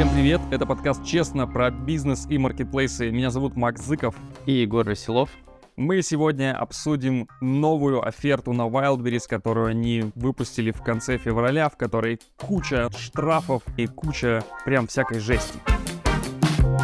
Всем привет, это подкаст «Честно» про бизнес и маркетплейсы. Меня зовут Макс Зыков. И Егор Веселов. Мы сегодня обсудим новую оферту на Wildberries, которую они выпустили в конце февраля, в которой куча штрафов и куча прям всякой жести.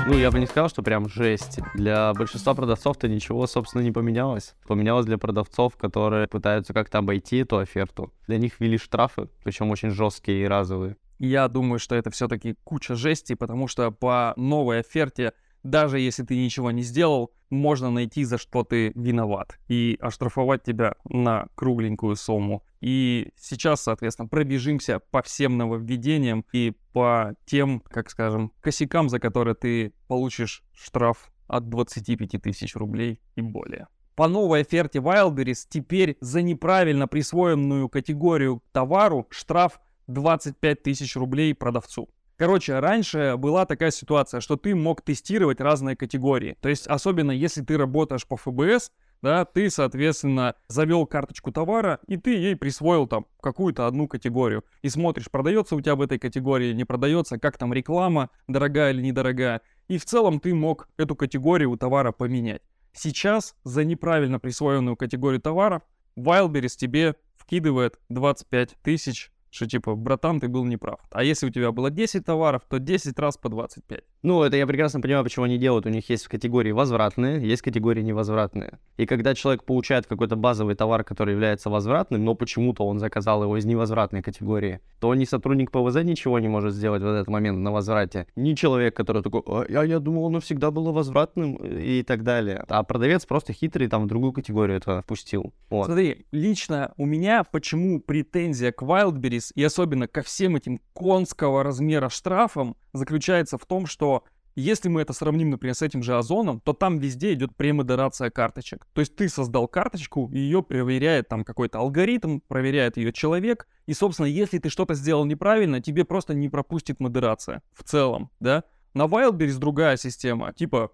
Ну, я бы не сказал, что прям жесть. Для большинства продавцов-то ничего, собственно, не поменялось. Поменялось для продавцов, которые пытаются как-то обойти эту оферту. Для них ввели штрафы, причем очень жесткие и разовые. Я думаю, что это все-таки куча жести, потому что по новой оферте даже если ты ничего не сделал, можно найти, за что ты виноват, и оштрафовать тебя на кругленькую сумму. И сейчас, соответственно, пробежимся по всем нововведениям и по тем, как скажем, косякам, за которые ты получишь штраф от 25 тысяч рублей и более. По новой оферте Wildberries теперь за неправильно присвоенную категорию товару штраф 25 тысяч рублей продавцу. Короче, раньше была такая ситуация, что ты мог тестировать разные категории. То есть, особенно если ты работаешь по ФБС, да, ты, соответственно, завел карточку товара, и ты ей присвоил там какую-то одну категорию. И смотришь, продается у тебя в этой категории, не продается, как там реклама, дорогая или недорогая. И в целом ты мог эту категорию товара поменять. Сейчас за неправильно присвоенную категорию товара Wildberries тебе вкидывает 25 тысяч что типа, братан, ты был неправ. А если у тебя было 10 товаров, то 10 раз по 25. Ну, это я прекрасно понимаю, почему они делают. У них есть категории возвратные, есть категории невозвратные. И когда человек получает какой-то базовый товар, который является возвратным, но почему-то он заказал его из невозвратной категории, то ни сотрудник ПВЗ ничего не может сделать в этот момент на возврате, ни человек, который такой, а, я, я думал, оно всегда было возвратным и так далее. А продавец просто хитрый там в другую категорию это впустил. Вот. Смотри, лично у меня почему претензия к Wildberries и особенно ко всем этим конского размера штрафам заключается в том, что если мы это сравним, например, с этим же Озоном, то там везде идет премодерация карточек. То есть ты создал карточку, ее проверяет там какой-то алгоритм, проверяет ее человек, и, собственно, если ты что-то сделал неправильно, тебе просто не пропустит модерация в целом, да? На Wildberries другая система, типа,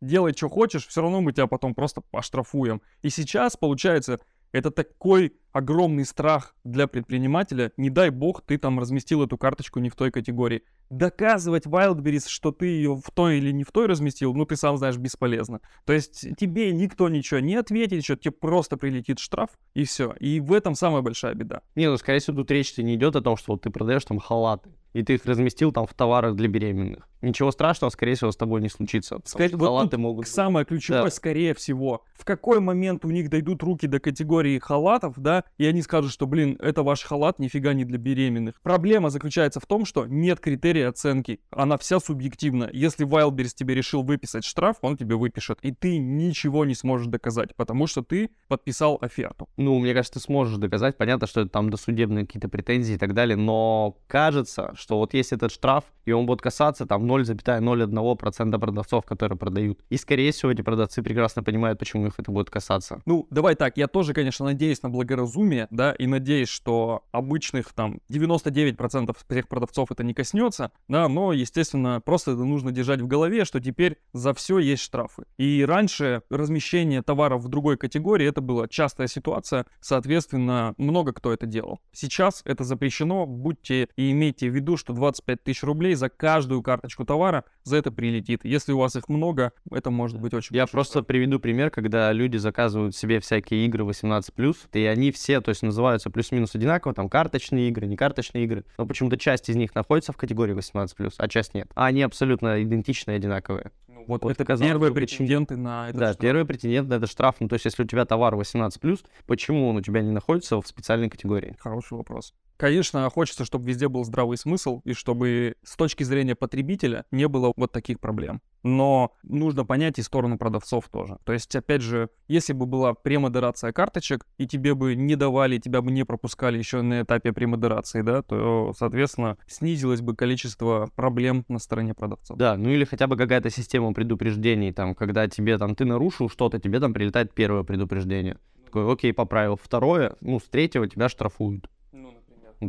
делай, что хочешь, все равно мы тебя потом просто поштрафуем. И сейчас, получается, это такой огромный страх для предпринимателя. Не дай бог, ты там разместил эту карточку не в той категории. Доказывать Wildberries, что ты ее в той или не в той разместил, ну ты сам знаешь, бесполезно. То есть тебе никто ничего не ответит, что тебе просто прилетит штраф, и все. И в этом самая большая беда. Не, ну скорее всего тут речь не идет о том, что вот ты продаешь там халаты, и ты их разместил там в товарах для беременных. Ничего страшного, скорее всего, с тобой не случится. Скорее, вот халаты могут... Самое ключевое, да. скорее всего, в какой момент у них дойдут руки до категории халатов, да, и они скажут, что, блин, это ваш халат нифига не для беременных. Проблема заключается в том, что нет критерия оценки. Она вся субъективна. Если Wildberries тебе решил выписать штраф, он тебе выпишет. И ты ничего не сможешь доказать, потому что ты подписал оферту. Ну, мне кажется, ты сможешь доказать. Понятно, что это там досудебные какие-то претензии и так далее, но кажется, что вот есть этот штраф, и он будет касаться там 0,01% продавцов, которые продают. И, скорее всего, эти продавцы прекрасно понимают, почему их это будет касаться. Ну, давай так, я тоже, конечно, надеюсь на благоразумие, да, и надеюсь, что обычных там 99% всех продавцов это не коснется, да, но, естественно, просто это нужно держать в голове, что теперь за все есть штрафы. И раньше размещение товаров в другой категории это была частая ситуация, соответственно, много кто это делал. Сейчас это запрещено, будьте и имейте в виду, что 25 тысяч рублей за каждую карточку товара за это прилетит. Если у вас их много, это может быть очень Я просто штраф. приведу пример, когда люди заказывают себе всякие игры 18+, и они все, то есть называются плюс-минус одинаково, там карточные игры, не карточные игры, но почему-то часть из них находится в категории 18+, а часть нет. А они абсолютно идентичные, одинаковые. Вот, вот это казалось, первые претенденты на этот Да, штраф. первые претенденты на этот штраф. Ну, то есть, если у тебя товар 18+, почему он у тебя не находится в специальной категории? Хороший вопрос. Конечно, хочется, чтобы везде был здравый смысл, и чтобы с точки зрения потребителя не было вот таких проблем. Но нужно понять и сторону продавцов тоже. То есть, опять же, если бы была премодерация карточек, и тебе бы не давали, тебя бы не пропускали еще на этапе премодерации, да, то, соответственно, снизилось бы количество проблем на стороне продавцов. Да, ну или хотя бы какая-то система предупреждений, там, когда тебе там, ты нарушил что-то, тебе там прилетает первое предупреждение. Такой, окей, поправил. Второе, ну, с третьего тебя штрафуют.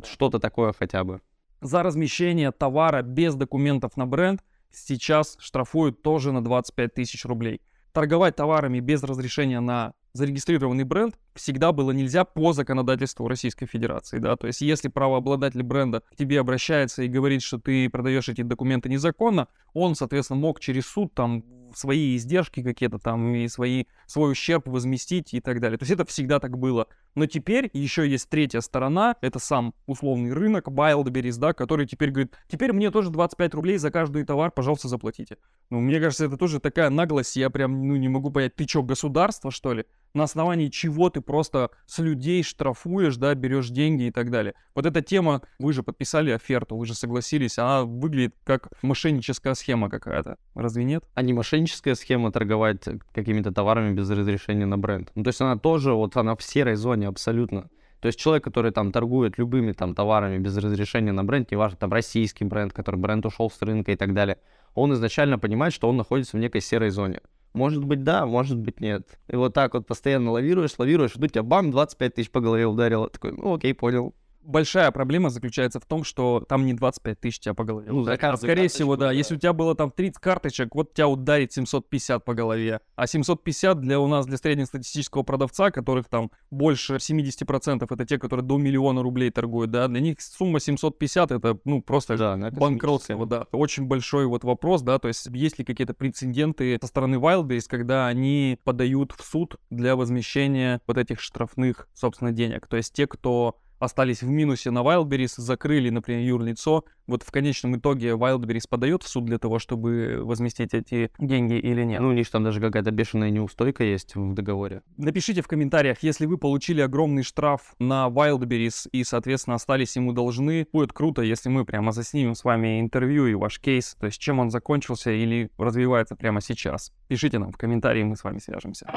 Что-то такое хотя бы. За размещение товара без документов на бренд сейчас штрафуют тоже на 25 тысяч рублей. Торговать товарами без разрешения на зарегистрированный бренд всегда было нельзя по законодательству Российской Федерации, да, то есть если правообладатель бренда к тебе обращается и говорит, что ты продаешь эти документы незаконно, он, соответственно, мог через суд там свои издержки какие-то там и свои, свой ущерб возместить и так далее. То есть это всегда так было. Но теперь еще есть третья сторона, это сам условный рынок, Wildberries, да, который теперь говорит, теперь мне тоже 25 рублей за каждый товар, пожалуйста, заплатите. Ну, мне кажется, это тоже такая наглость, я прям, ну, не могу понять, ты что, государство, что ли? На основании чего ты просто с людей штрафуешь, да, берешь деньги и так далее. Вот эта тема, вы же подписали оферту, вы же согласились, она выглядит как мошенническая схема какая-то. Разве нет? А не мошенническая схема торговать какими-то товарами без разрешения на бренд. Ну, то есть она тоже, вот она в серой зоне абсолютно. То есть человек, который там торгует любыми там товарами без разрешения на бренд, неважно, там российский бренд, который бренд ушел с рынка и так далее, он изначально понимает, что он находится в некой серой зоне. Может быть, да, может быть, нет. И вот так вот постоянно лавируешь, лавируешь, и тебя бам, 25 тысяч по голове ударило. Такой, ну окей, понял большая проблема заключается в том, что там не 25 тысяч тебя по голове. Ну, за а, скорее всего, да. да. Если у тебя было там 30 карточек, вот тебя ударит 750 по голове. А 750 для у нас, для среднестатистического продавца, которых там больше 70% это те, которые до миллиона рублей торгуют, да, для них сумма 750 это, ну, просто да, банкротство, да. Очень большой вот вопрос, да, то есть есть ли какие-то прецеденты со стороны Wildberries, когда они подают в суд для возмещения вот этих штрафных, собственно, денег. То есть те, кто остались в минусе на Wildberries, закрыли, например, юрлицо. Вот в конечном итоге Wildberries подает в суд для того, чтобы возместить эти деньги или нет? Ну, у них там даже какая-то бешеная неустойка есть в договоре. Напишите в комментариях, если вы получили огромный штраф на Wildberries и, соответственно, остались ему должны. Будет круто, если мы прямо заснимем с вами интервью и ваш кейс, то есть чем он закончился или развивается прямо сейчас. Пишите нам в комментарии, мы с вами свяжемся.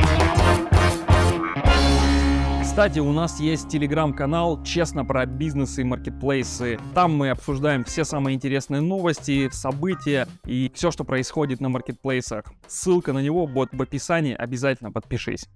Кстати, у нас есть телеграм-канал «Честно про бизнес и маркетплейсы». Там мы обсуждаем все самые интересные новости, события и все, что происходит на маркетплейсах. Ссылка на него будет в описании, обязательно подпишись.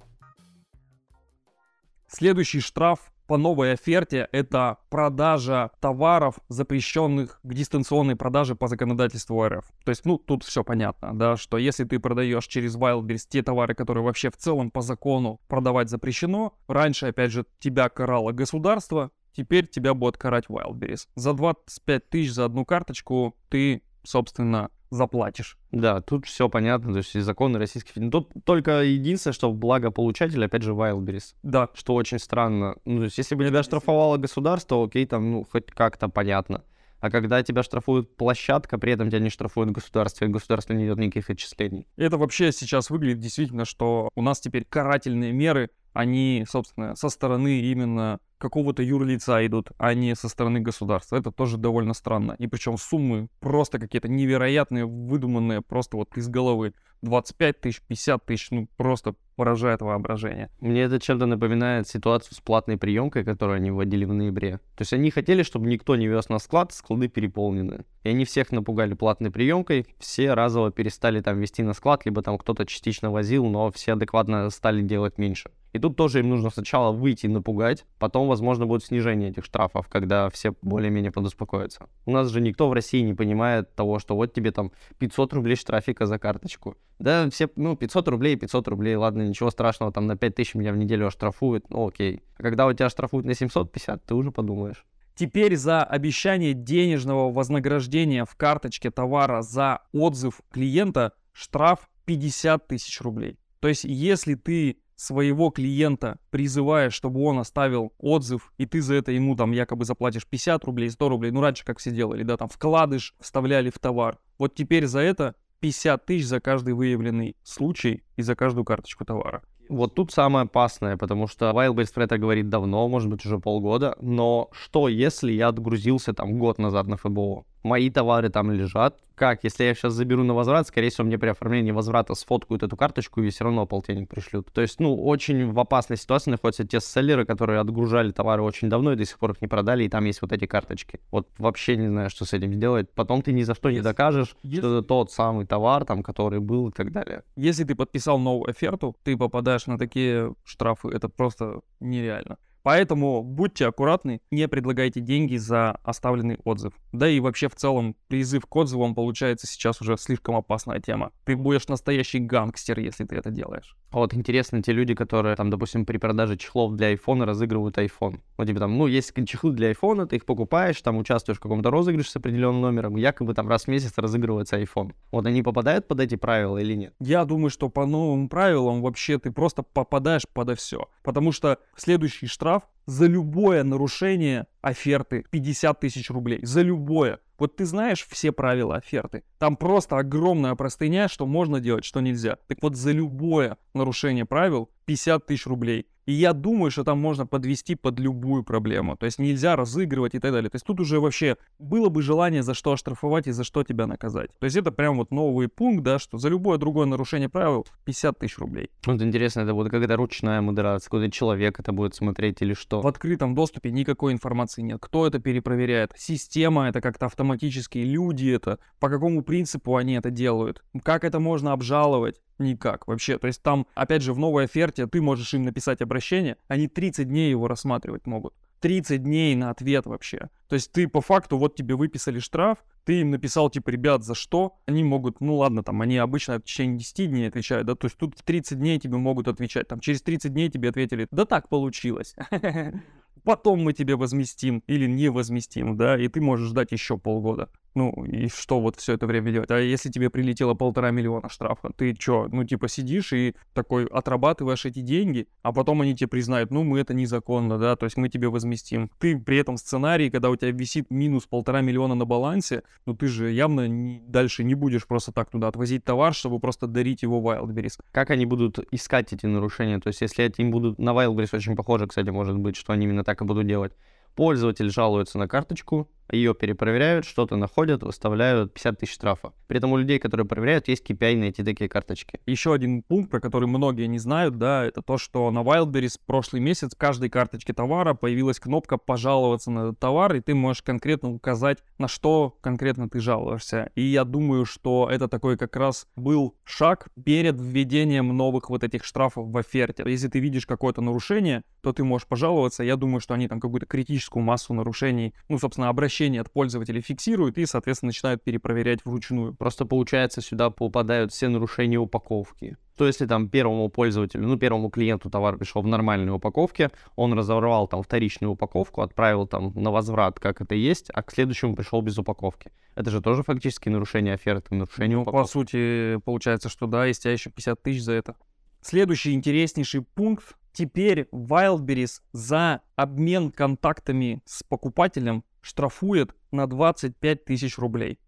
Следующий штраф по новой оферте это продажа товаров, запрещенных к дистанционной продаже по законодательству РФ. То есть, ну, тут все понятно, да, что если ты продаешь через Wildberries те товары, которые вообще в целом по закону продавать запрещено, раньше, опять же, тебя карало государство, теперь тебя будет карать Wildberries. За 25 тысяч за одну карточку ты, собственно, заплатишь. Да, тут все понятно, то есть и законы российских фильмов. Тут только единственное, что благо получатель, опять же, Wildberries. Да. Что очень странно. Ну, то есть если бы тебя штрафовало государство, окей, там, ну, хоть как-то понятно. А когда тебя штрафует площадка, при этом тебя не штрафует государство, и государство не идет никаких отчислений. Это вообще сейчас выглядит действительно, что у нас теперь карательные меры, они, собственно, со стороны именно какого-то юрлица идут, а не со стороны государства. Это тоже довольно странно. И причем суммы просто какие-то невероятные, выдуманные, просто вот из головы. 25 тысяч, 50 тысяч, ну просто поражает воображение. Мне это чем-то напоминает ситуацию с платной приемкой, которую они вводили в ноябре. То есть они хотели, чтобы никто не вез на склад, склады переполнены. И они всех напугали платной приемкой, все разово перестали там вести на склад, либо там кто-то частично возил, но все адекватно стали делать меньше. И тут тоже им нужно сначала выйти и напугать, потом, возможно, будет снижение этих штрафов, когда все более-менее подуспокоятся. У нас же никто в России не понимает того, что вот тебе там 500 рублей штрафика за карточку. Да, все, ну, 500 рублей, 500 рублей, ладно, ничего страшного, там на 5000 меня в неделю оштрафуют, ну, окей. А когда у тебя штрафуют на 750, ты уже подумаешь. Теперь за обещание денежного вознаграждения в карточке товара за отзыв клиента штраф 50 тысяч рублей. То есть, если ты своего клиента призываешь, чтобы он оставил отзыв, и ты за это ему там якобы заплатишь 50 рублей, 100 рублей, ну раньше как все делали, да, там вкладыш вставляли в товар. Вот теперь за это 50 тысяч за каждый выявленный случай и за каждую карточку товара. Вот тут самое опасное, потому что Wildberries про это говорит давно, может быть уже полгода, но что если я отгрузился там год назад на ФБО? Мои товары там лежат. Как, если я сейчас заберу на возврат, скорее всего, мне при оформлении возврата сфоткают эту карточку и все равно полтинник пришлют. То есть, ну, очень в опасной ситуации находятся те селлеры, которые отгружали товары очень давно и до сих пор их не продали, и там есть вот эти карточки. Вот вообще не знаю, что с этим сделать. Потом ты ни за что не докажешь, если... что это тот самый товар, там, который был и так далее. Если ты подписал новую оферту, ты попадаешь на такие штрафы, это просто нереально. Поэтому будьте аккуратны, не предлагайте деньги за оставленный отзыв. Да и вообще в целом призыв к отзывам получается сейчас уже слишком опасная тема. Ты будешь настоящий гангстер, если ты это делаешь. А вот интересно, те люди, которые, там, допустим, при продаже чехлов для айфона разыгрывают iPhone. Ну, типа там, ну, есть чехлы для айфона, ты их покупаешь, там участвуешь в каком-то розыгрыше с определенным номером, якобы там раз в месяц разыгрывается iPhone. Вот они попадают под эти правила или нет? Я думаю, что по новым правилам вообще ты просто попадаешь подо все. Потому что следующий штраф за любое нарушение оферты 50 тысяч рублей. За любое. Вот ты знаешь все правила оферты. Там просто огромная простыня, что можно делать, что нельзя. Так вот за любое нарушение правил 50 тысяч рублей. И я думаю, что там можно подвести под любую проблему. То есть нельзя разыгрывать и так далее. То есть тут уже вообще было бы желание за что оштрафовать и за что тебя наказать. То есть это прям вот новый пункт, да, что за любое другое нарушение правил 50 тысяч рублей. Вот интересно, это будет какая-то ручная модерация, какой-то человек это будет смотреть или что? В открытом доступе никакой информации нет. Кто это перепроверяет? Система это как-то автоматически, люди это, по какому принципу они это делают? Как это можно обжаловать? Никак вообще. То есть там, опять же, в новой оферте ты можешь им написать обращение, они 30 дней его рассматривать могут. 30 дней на ответ вообще. То есть ты по факту, вот тебе выписали штраф, ты им написал, типа, ребят, за что? Они могут, ну ладно, там, они обычно в течение 10 дней отвечают, да, то есть тут в 30 дней тебе могут отвечать, там, через 30 дней тебе ответили, да так получилось. Потом мы тебе возместим или не возместим, да, и ты можешь ждать еще полгода. Ну, и что вот все это время делать? А если тебе прилетело полтора миллиона штрафа, ты что, ну, типа, сидишь и такой отрабатываешь эти деньги, а потом они тебе признают, ну, мы это незаконно, да, то есть мы тебе возместим. Ты при этом сценарий, когда у тебя висит минус полтора миллиона на балансе, ну, ты же явно не, дальше не будешь просто так туда отвозить товар, чтобы просто дарить его Wildberries. Как они будут искать эти нарушения? То есть если им будут... На Wildberries очень похоже, кстати, может быть, что они именно так и будут делать. Пользователь жалуется на карточку, ее перепроверяют, что-то находят, выставляют 50 тысяч штрафа. При этом у людей, которые проверяют, есть KPI на эти такие карточки. Еще один пункт, про который многие не знают, да, это то, что на Wildberries прошлый месяц в каждой карточке товара появилась кнопка «Пожаловаться на этот товар», и ты можешь конкретно указать, на что конкретно ты жалуешься. И я думаю, что это такой как раз был шаг перед введением новых вот этих штрафов в оферте. Если ты видишь какое-то нарушение, то ты можешь пожаловаться. Я думаю, что они там какую-то критическую массу нарушений, ну, собственно, обращаются обращения от пользователей фиксируют и, соответственно, начинают перепроверять вручную. Просто получается, сюда попадают все нарушения упаковки. То если там первому пользователю, ну, первому клиенту товар пришел в нормальной упаковке, он разорвал там вторичную упаковку, отправил там на возврат, как это есть, а к следующему пришел без упаковки. Это же тоже фактически нарушение оферты, нарушение ну, упаковки. По сути, получается, что да, и тебя еще 50 тысяч за это. Следующий интереснейший пункт. Теперь Wildberries за обмен контактами с покупателем штрафует на 25 тысяч рублей.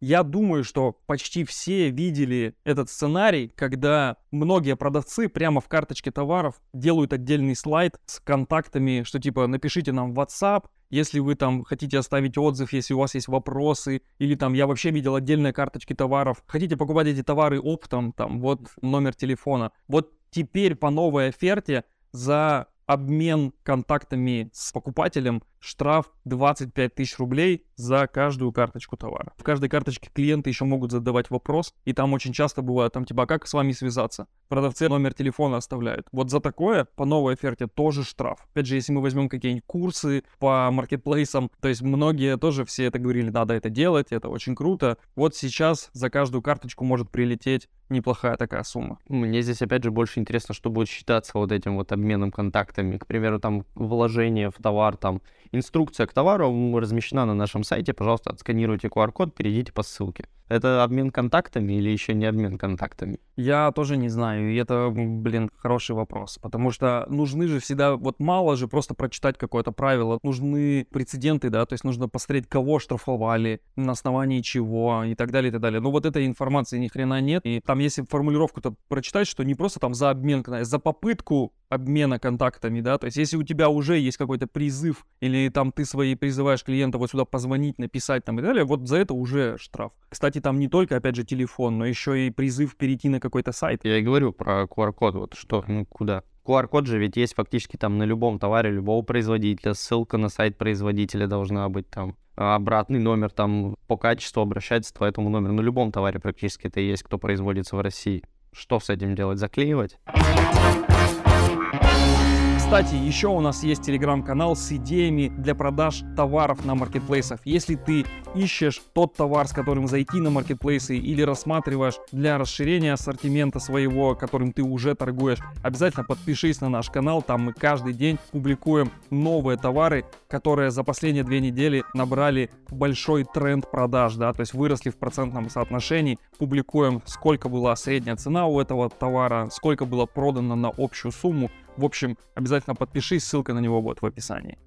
Я думаю, что почти все видели этот сценарий, когда многие продавцы прямо в карточке товаров делают отдельный слайд с контактами, что типа напишите нам в WhatsApp, если вы там хотите оставить отзыв, если у вас есть вопросы, или там я вообще видел отдельные карточки товаров, хотите покупать эти товары оптом, там вот номер телефона. Вот теперь по новой оферте за обмен контактами с покупателем штраф 25 тысяч рублей за каждую карточку товара. В каждой карточке клиенты еще могут задавать вопрос, и там очень часто бывает, там типа, а как с вами связаться? Продавцы номер телефона оставляют. Вот за такое по новой оферте тоже штраф. Опять же, если мы возьмем какие-нибудь курсы по маркетплейсам, то есть многие тоже все это говорили, надо это делать, это очень круто. Вот сейчас за каждую карточку может прилететь неплохая такая сумма. Мне здесь опять же больше интересно, что будет считаться вот этим вот обменом контактами. К примеру, там вложение в товар, там Инструкция к товару размещена на нашем сайте. Пожалуйста, отсканируйте QR-код, перейдите по ссылке. Это обмен контактами или еще не обмен контактами? Я тоже не знаю, и это, блин, хороший вопрос, потому что нужны же всегда, вот мало же просто прочитать какое-то правило, нужны прецеденты, да, то есть нужно посмотреть, кого штрафовали, на основании чего и так далее, и так далее. Но вот этой информации ни хрена нет, и там если формулировку-то прочитать, что не просто там за обмен, за попытку обмена контактами, да, то есть если у тебя уже есть какой-то призыв, или там ты свои призываешь клиента вот сюда позвонить, написать там и далее, вот за это уже штраф. Кстати, там не только, опять же, телефон, но еще и призыв перейти на какой-то сайт. Я и говорю про QR-код, вот что, ну куда. QR-код же ведь есть фактически там на любом товаре любого производителя, ссылка на сайт производителя должна быть там, обратный номер там по качеству обращается по этому номеру. На любом товаре практически это есть, кто производится в России. Что с этим делать? Заклеивать? Кстати, еще у нас есть телеграм-канал с идеями для продаж товаров на маркетплейсах. Если ты ищешь тот товар, с которым зайти на маркетплейсы или рассматриваешь для расширения ассортимента своего, которым ты уже торгуешь, обязательно подпишись на наш канал. Там мы каждый день публикуем новые товары, которые за последние две недели набрали большой тренд продаж, да, то есть выросли в процентном соотношении. Публикуем, сколько была средняя цена у этого товара, сколько было продано на общую сумму. В общем, обязательно подпишись, ссылка на него вот в описании.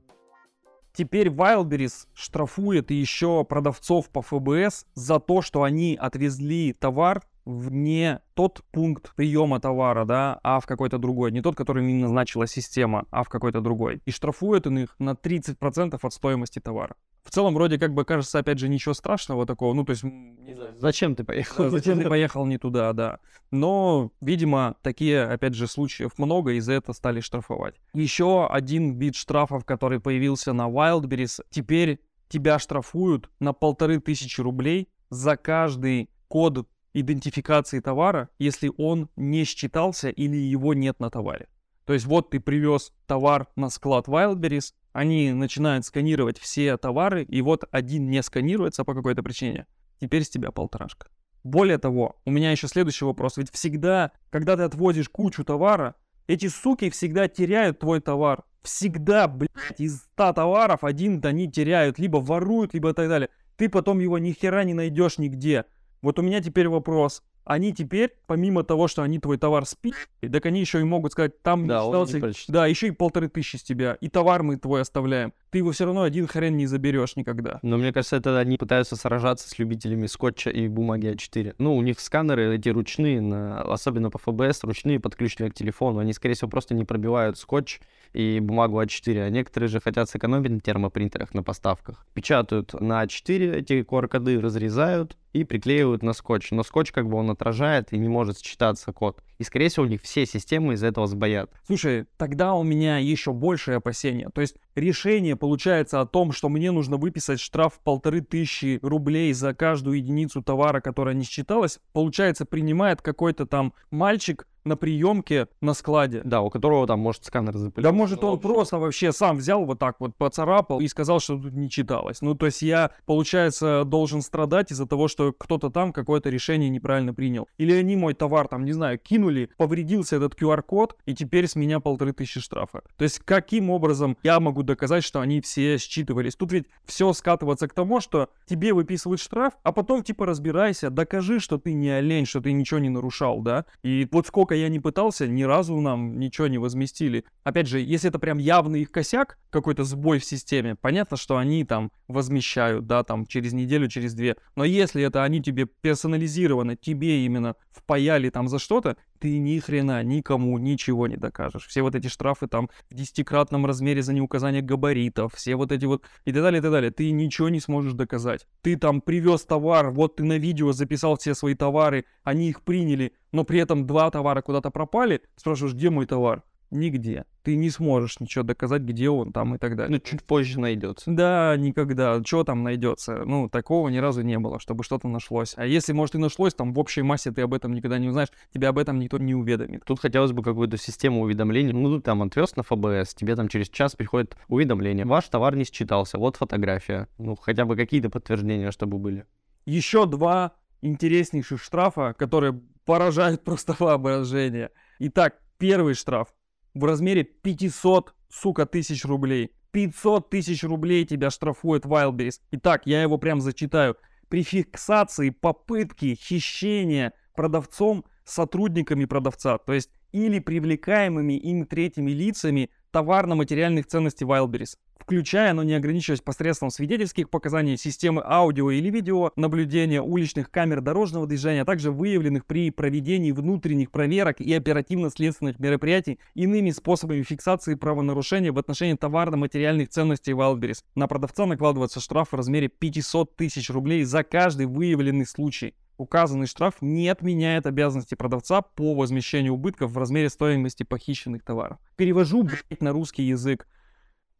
Теперь Wildberries штрафует еще продавцов по ФБС за то, что они отвезли товар в не тот пункт приема товара, да, а в какой-то другой. Не тот, который им назначила система, а в какой-то другой. И штрафует он их на 30% от стоимости товара. В целом, вроде как бы кажется, опять же, ничего страшного такого. Ну, то есть, не знаю, Зачем ты поехал? зачем ты поехал не туда, да. Но, видимо, такие, опять же, случаев много, и за это стали штрафовать. Еще один вид штрафов, который появился на Wildberries. Теперь тебя штрафуют на полторы тысячи рублей за каждый код идентификации товара, если он не считался или его нет на товаре. То есть вот ты привез товар на склад Wildberries, они начинают сканировать все товары, и вот один не сканируется по какой-то причине. Теперь с тебя полторашка. Более того, у меня еще следующий вопрос. Ведь всегда, когда ты отвозишь кучу товара, эти суки всегда теряют твой товар. Всегда, блядь, из 100 товаров один они теряют, либо воруют, либо так далее. Ты потом его ни хера не найдешь нигде. Вот у меня теперь вопрос. Они теперь, помимо того, что они твой товар спи, так они еще и могут сказать, там Да, считался- да, еще и полторы тысячи с тебя, и товар мы твой оставляем. Ты его все равно один хрен не заберешь никогда. Но мне кажется, это они пытаются сражаться с любителями скотча и бумаги А4. Ну, у них сканеры эти ручные, на- особенно по ФБС, ручные, подключенные к телефону. Они, скорее всего, просто не пробивают скотч и бумагу А4. А некоторые же хотят сэкономить на термопринтерах на поставках. Печатают на А4 эти QR-коды, разрезают и приклеивают на скотч. Но скотч как бы он отражает и не может считаться код. И, скорее всего, у них все системы из-за этого сбоят. Слушай, тогда у меня еще большее опасение. То есть решение получается о том, что мне нужно выписать штраф полторы тысячи рублей за каждую единицу товара, которая не считалась, получается принимает какой-то там мальчик на приемке на складе. Да, у которого там может сканер запылить. Да может он просто вообще сам взял вот так вот поцарапал и сказал, что тут не читалось. Ну то есть я, получается, должен страдать из-за того, что кто-то там какое-то решение неправильно принял. Или они мой товар там, не знаю, кинули, повредился этот QR-код и теперь с меня полторы тысячи штрафа. То есть каким образом я могу доказать, что они все считывались? Тут ведь все скатывается к тому, что тебе выписывают штраф, а потом типа разбирайся, докажи, что ты не олень, что ты ничего не нарушал, да? И вот сколько я не пытался, ни разу нам ничего не возместили. Опять же, если это прям явный их косяк, какой-то сбой в системе, понятно, что они там возмещают, да, там через неделю, через две. Но если это они тебе персонализированно, тебе именно впаяли там за что-то, ты ни хрена никому ничего не докажешь. Все вот эти штрафы там в десятикратном размере за неуказание габаритов, все вот эти вот и так далее, и так далее. Ты ничего не сможешь доказать. Ты там привез товар, вот ты на видео записал все свои товары, они их приняли, но при этом два товара куда-то пропали, спрашиваешь, где мой товар? Нигде. Ты не сможешь ничего доказать, где он там и так далее. Ну, чуть позже найдется. Да, никогда. Что там найдется? Ну, такого ни разу не было, чтобы что-то нашлось. А если, может, и нашлось, там в общей массе ты об этом никогда не узнаешь, тебя об этом никто не уведомит. Тут хотелось бы какую-то систему уведомлений. Ну, там отвез на ФБС, тебе там через час приходит уведомление. Ваш товар не считался, вот фотография. Ну, хотя бы какие-то подтверждения, чтобы были. Еще два интереснейших штрафа, которые поражают просто воображение. Итак, первый штраф в размере 500, сука, тысяч рублей. 500 тысяч рублей тебя штрафует Wildberries. Итак, я его прям зачитаю. При фиксации попытки хищения продавцом сотрудниками продавца, то есть или привлекаемыми им третьими лицами товарно-материальных ценностей Wildberries, включая, но не ограничиваясь посредством свидетельских показаний, системы аудио или видео, наблюдения уличных камер дорожного движения, а также выявленных при проведении внутренних проверок и оперативно-следственных мероприятий иными способами фиксации правонарушения в отношении товарно-материальных ценностей Wildberries. На продавца накладывается штраф в размере 500 тысяч рублей за каждый выявленный случай. Указанный штраф не отменяет обязанности продавца по возмещению убытков в размере стоимости похищенных товаров. Перевожу, блядь, на русский язык.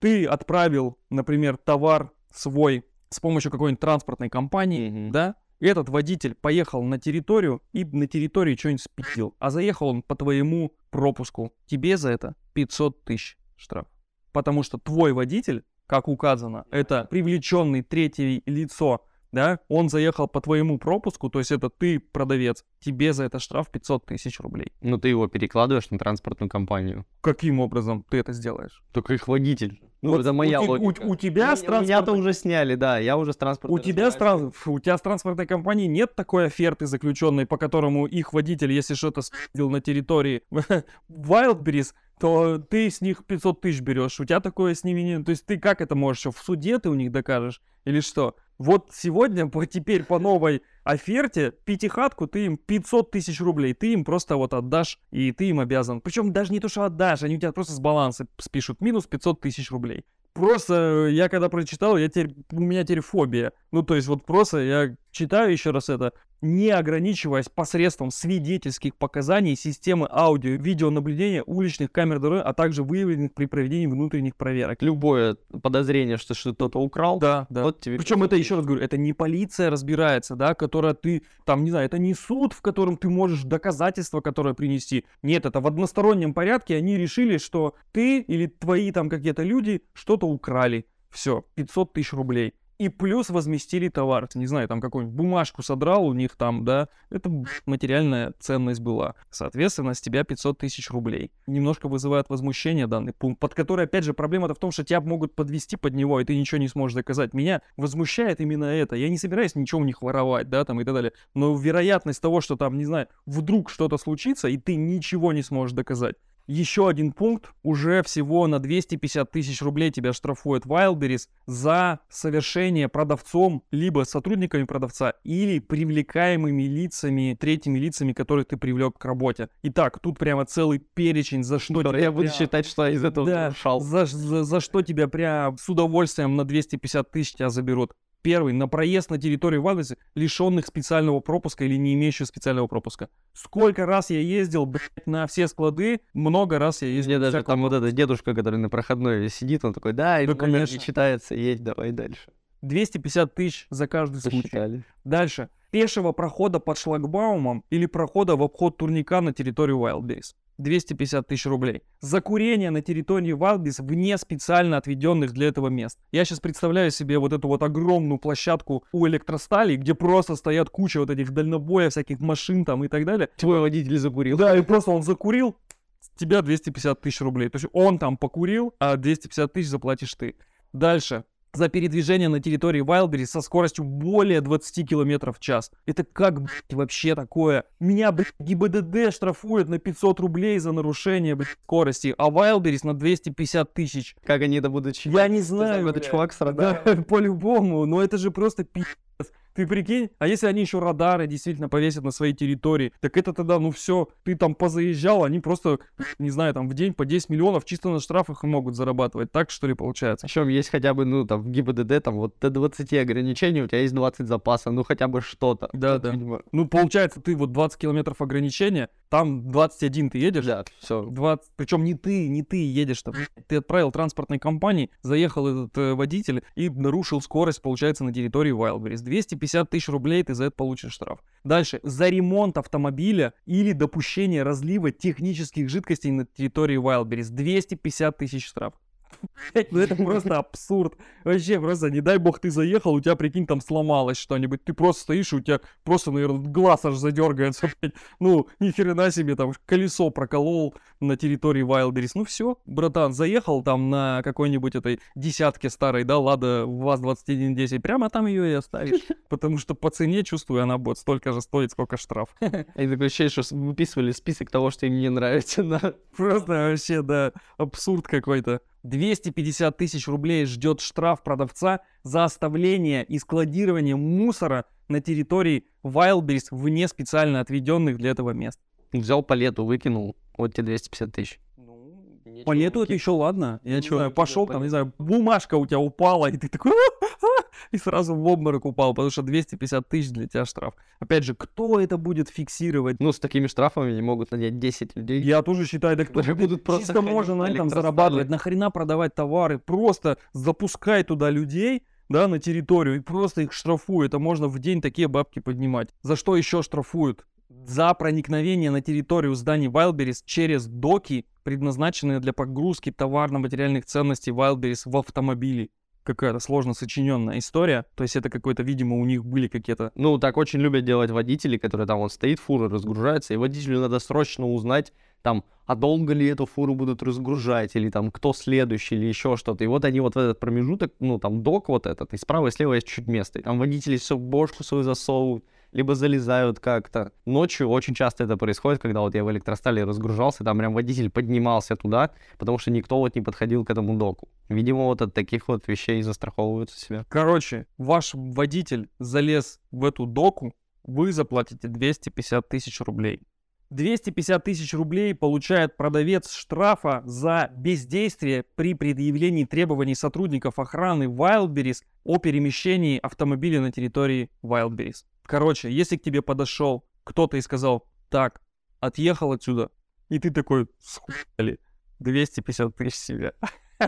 Ты отправил, например, товар свой с помощью какой-нибудь транспортной компании, Мгм. да? И этот водитель поехал на территорию и на территории что-нибудь спиздил. А заехал он по твоему пропуску. Тебе за это 500 тысяч. штраф. Потому что твой водитель, как указано, это привлеченный третье лицо, да, он заехал по твоему пропуску, то есть это ты продавец, тебе за это штраф 500 тысяч рублей. Ну, ты его перекладываешь на транспортную компанию. Каким образом ты это сделаешь? Только их водитель. Ну, Вот это моя у, те- у- логика. у тебя с Меня- Меня-то уже сняли, да, я уже с транспортной У тебя, с тран- у тебя с транспортной компанией нет такой оферты заключенной, по которому их водитель, если что-то съездил на территории Wildberries, то ты с них 500 тысяч берешь. У тебя такое с ними нет. То есть ты как это можешь? В суде ты у них докажешь? Или что? Вот сегодня, по, теперь по новой оферте, пятихатку ты им 500 тысяч рублей. Ты им просто вот отдашь, и ты им обязан. Причем даже не то, что отдашь, они у тебя просто с баланса спишут. Минус 500 тысяч рублей. Просто э, я когда прочитал, я теперь, у меня теперь фобия. Ну, то есть вот просто я читаю еще раз это, не ограничиваясь посредством свидетельских показаний системы аудио, видеонаблюдения, уличных камер дороги, а также выявленных при проведении внутренних проверок. Любое подозрение, что что-то украл, Да, да. вот тебе Причем 500 это, еще раз говорю, это не полиция разбирается, да, которая ты, там, не знаю, это не суд, в котором ты можешь доказательства, которое принести. Нет, это в одностороннем порядке они решили, что ты или твои там какие-то люди что-то украли. Все, 500 тысяч рублей. И плюс возместили товар. Не знаю, там какую-нибудь бумажку содрал у них там, да. Это материальная ценность была. Соответственно, с тебя 500 тысяч рублей. Немножко вызывает возмущение данный пункт, под который, опять же, проблема-то в том, что тебя могут подвести под него, и ты ничего не сможешь доказать. Меня возмущает именно это. Я не собираюсь ничего у них воровать, да, там и так далее. Но вероятность того, что там, не знаю, вдруг что-то случится, и ты ничего не сможешь доказать. Еще один пункт, уже всего на 250 тысяч рублей тебя штрафует Wildberries за совершение продавцом, либо сотрудниками продавца, или привлекаемыми лицами, третьими лицами, которых ты привлек к работе. Итак, тут прямо целый перечень, за что Который тебя я буду считать, что из этого да, нарушал. за, за, за что тебя прям с удовольствием на 250 тысяч тебя заберут. Первый, на проезд на территорию Валберса, лишенных специального пропуска или не имеющих специального пропуска. Сколько раз я ездил, блядь, на все склады, много раз я ездил. Мне даже всяко- там вот этот дедушка, который на проходной сидит, он такой, да, и Да, номер не читается, едь, давай дальше. 250 тысяч за каждый случай. Посчитали. Дальше. Пешего прохода под шлагбаумом или прохода в обход турника на территорию Wildberries. 250 тысяч рублей. За курение на территории Wildberries вне специально отведенных для этого мест. Я сейчас представляю себе вот эту вот огромную площадку у электростали, где просто стоят куча вот этих дальнобоев, всяких машин там и так далее. Твой водитель закурил. Да, и просто он закурил, тебя 250 тысяч рублей. То есть он там покурил, а 250 тысяч заплатишь ты. Дальше. За передвижение на территории Wildberries со скоростью более 20 км в час. Это как, блядь, вообще такое? Меня, блядь, ГИБДД штрафует на 500 рублей за нарушение, блядь, скорости, а Wildberries на 250 тысяч. Как они это будут считать? Я не Ты знаю, этот блядь. чувак страдает. Да, по-любому, но это же просто пи***ц. Ты прикинь, а если они еще радары действительно повесят на своей территории, так это тогда, ну все, ты там позаезжал, они просто, не знаю, там в день по 10 миллионов чисто на штрафах могут зарабатывать. Так что ли получается? Причем есть хотя бы, ну, там, в ГИБДД, там, вот до 20 ограничений, у тебя есть 20 запаса, ну, хотя бы что-то. Да, да. видимо, Ну, получается, ты вот 20 километров ограничения, там 21 ты едешь, Да, все. 20, причем не ты, не ты едешь там. Ты отправил транспортной компании, заехал этот э, водитель и нарушил скорость, получается, на территории Wildberries. 250 тысяч рублей ты за это получишь штраф. Дальше. За ремонт автомобиля или допущение разлива технических жидкостей на территории Wildberries. 250 тысяч штраф. Ну это просто абсурд. Вообще просто, не дай бог ты заехал, у тебя, прикинь, там сломалось что-нибудь. Ты просто стоишь, и у тебя просто, наверное, глаз аж задергается. блядь. Ну, ни хрена себе, там колесо проколол на территории Wildberries. Ну все, братан, заехал там на какой-нибудь этой десятке старой, да, Лада ВАЗ-2110, прямо там ее и оставишь. Потому что по цене, чувствую, она будет столько же стоить, сколько штраф. И такое ощущение, что выписывали список того, что им не нравится. Просто вообще, да, абсурд какой-то. 250 тысяч рублей ждет штраф продавца за оставление и складирование мусора на территории Wildberries вне специально отведенных для этого мест. Взял палету, выкинул, вот тебе 250 тысяч. По лету это еще ладно. Я Ну не знаю, пошел там, не знаю, бумажка у тебя упала, и ты такой и сразу в обморок упал, потому что 250 тысяч для тебя штраф. Опять же, кто это будет фиксировать? Ну, с такими штрафами они могут нанять 10 людей. Я тоже считаю, кто Которые будут просто чисто можно на этом зарабатывать. Нахрена продавать товары? Просто запускай туда людей, да, на территорию и просто их штрафуй. Это можно в день такие бабки поднимать. За что еще штрафуют? за проникновение на территорию зданий Wildberries через доки, предназначенные для погрузки товарно-материальных ценностей Wildberries в автомобили. Какая-то сложно сочиненная история. То есть это какой-то, видимо, у них были какие-то... Ну, так очень любят делать водители, которые там вот стоит, фура разгружается, и водителю надо срочно узнать, там, а долго ли эту фуру будут разгружать, или там, кто следующий, или еще что-то. И вот они вот в этот промежуток, ну, там, док вот этот, и справа и слева есть чуть место. И там водители все бошку свою засовывают, либо залезают как-то. Ночью очень часто это происходит, когда вот я в электростале разгружался, там прям водитель поднимался туда, потому что никто вот не подходил к этому доку. Видимо, вот от таких вот вещей застраховываются себя. Короче, ваш водитель залез в эту доку, вы заплатите 250 тысяч рублей. 250 тысяч рублей получает продавец штрафа за бездействие при предъявлении требований сотрудников охраны Wildberries о перемещении автомобиля на территории Wildberries. Короче, если к тебе подошел кто-то и сказал, так, отъехал отсюда, и ты такой, схуяли, 250 тысяч себе.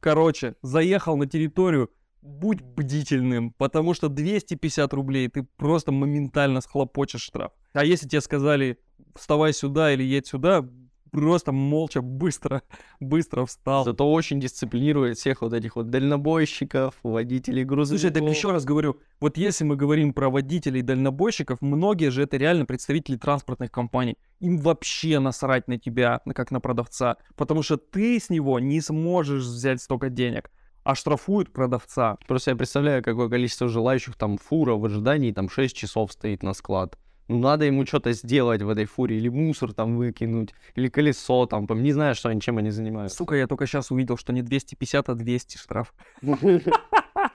Короче, заехал на территорию, будь бдительным, потому что 250 рублей ты просто моментально схлопочешь штраф. А если тебе сказали, вставай сюда или едь сюда, просто молча, быстро, быстро встал. Зато очень дисциплинирует всех вот этих вот дальнобойщиков, водителей грузовиков. Слушай, так еще раз говорю, вот если мы говорим про водителей дальнобойщиков, многие же это реально представители транспортных компаний. Им вообще насрать на тебя, как на продавца, потому что ты с него не сможешь взять столько денег а штрафуют продавца. Просто я представляю, какое количество желающих там фура в ожидании там 6 часов стоит на склад. Ну, надо ему что-то сделать в этой фуре, или мусор там выкинуть, или колесо там, не знаю, что они, чем они занимаются. Сука, я только сейчас увидел, что не 250, а 200 штраф.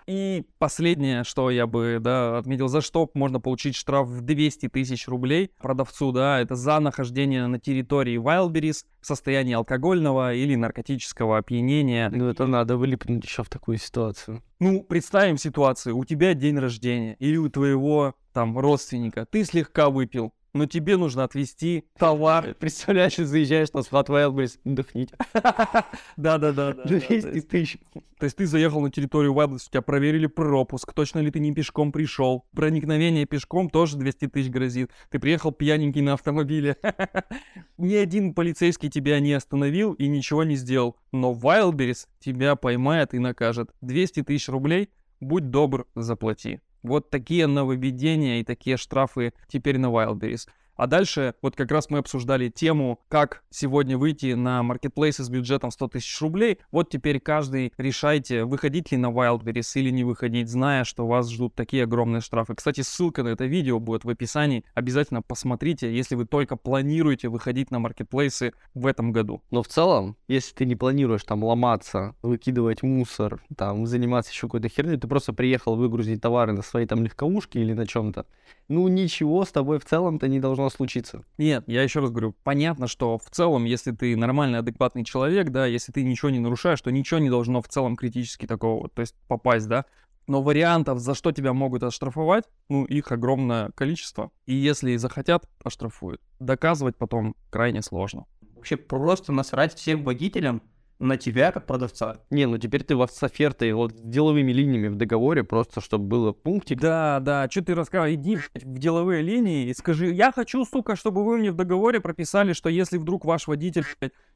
И последнее, что я бы, да, отметил, за что можно получить штраф в 200 тысяч рублей продавцу, да, это за нахождение на территории Wildberries в состоянии алкогольного или наркотического опьянения. Ну, это надо вылипнуть еще в такую ситуацию. Ну, представим ситуацию, у тебя день рождения или у твоего там родственника, ты слегка выпил, но тебе нужно отвезти товар. Представляешь, заезжаешь на склад Wildberries, отдохните. Да-да-да. 200 тысяч. То есть ты заехал на территорию Wildberries, у тебя проверили пропуск, точно ли ты не пешком пришел. Проникновение пешком тоже 200 тысяч грозит. Ты приехал пьяненький на автомобиле. Ни один полицейский тебя не остановил и ничего не сделал. Но Wildberries тебя поймает и накажет. 200 тысяч рублей, будь добр, заплати. Вот такие нововведения и такие штрафы теперь на Wildberries. А дальше вот как раз мы обсуждали тему, как сегодня выйти на маркетплейсы с бюджетом 100 тысяч рублей. Вот теперь каждый решайте, выходить ли на Wildberries или не выходить, зная, что вас ждут такие огромные штрафы. Кстати, ссылка на это видео будет в описании. Обязательно посмотрите, если вы только планируете выходить на маркетплейсы в этом году. Но в целом, если ты не планируешь там ломаться, выкидывать мусор, там заниматься еще какой-то херней, ты просто приехал выгрузить товары на своей там легковушке или на чем-то, ну ничего с тобой в целом-то не должно случиться. Нет, я еще раз говорю, понятно, что в целом, если ты нормальный, адекватный человек, да, если ты ничего не нарушаешь, то ничего не должно в целом критически такого, то есть попасть, да. Но вариантов, за что тебя могут оштрафовать, ну, их огромное количество. И если захотят, оштрафуют. Доказывать потом крайне сложно. Вообще просто насрать всем водителям, на тебя как продавца. Не, ну теперь ты с офертой, вот с деловыми линиями в договоре, просто чтобы было пунктик. Да, да, что ты рассказывай, иди в деловые линии и скажи, я хочу, сука, чтобы вы мне в договоре прописали, что если вдруг ваш водитель,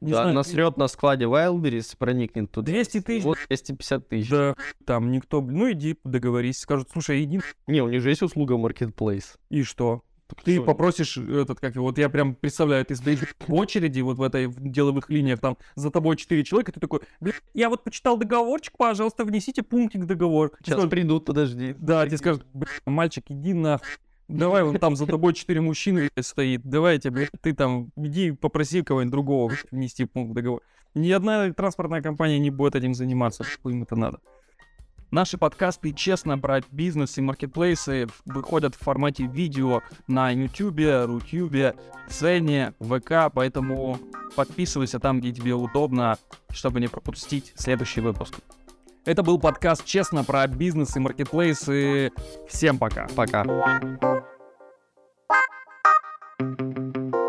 не да, знаю, насрет на складе Wildberries, проникнет туда. 200 тысяч. Вот 250 тысяч. Да, там никто, ну иди договорись, скажут, слушай, иди. Не, у них же есть услуга Marketplace. И что? Ты что? попросишь этот, как вот я прям представляю, ты стоишь в очереди вот в этой в деловых линиях, там за тобой четыре человека, ты такой, я вот почитал договорчик, пожалуйста, внесите пунктик в договор. Сейчас Что, придут, подожди. Да, тебе скажут, мальчик, иди на Давай, вон там за тобой четыре мужчины стоит. Давайте, блядь, ты там иди попроси кого-нибудь другого внести пункт в договор. Ни одна транспортная компания не будет этим заниматься, им это надо. Наши подкасты «Честно про бизнес и маркетплейсы» выходят в формате видео на YouTube, Рутюбе, Цене, ВК, поэтому подписывайся там, где тебе удобно, чтобы не пропустить следующий выпуск. Это был подкаст «Честно про бизнес и маркетплейсы». Всем пока. Пока. Thank you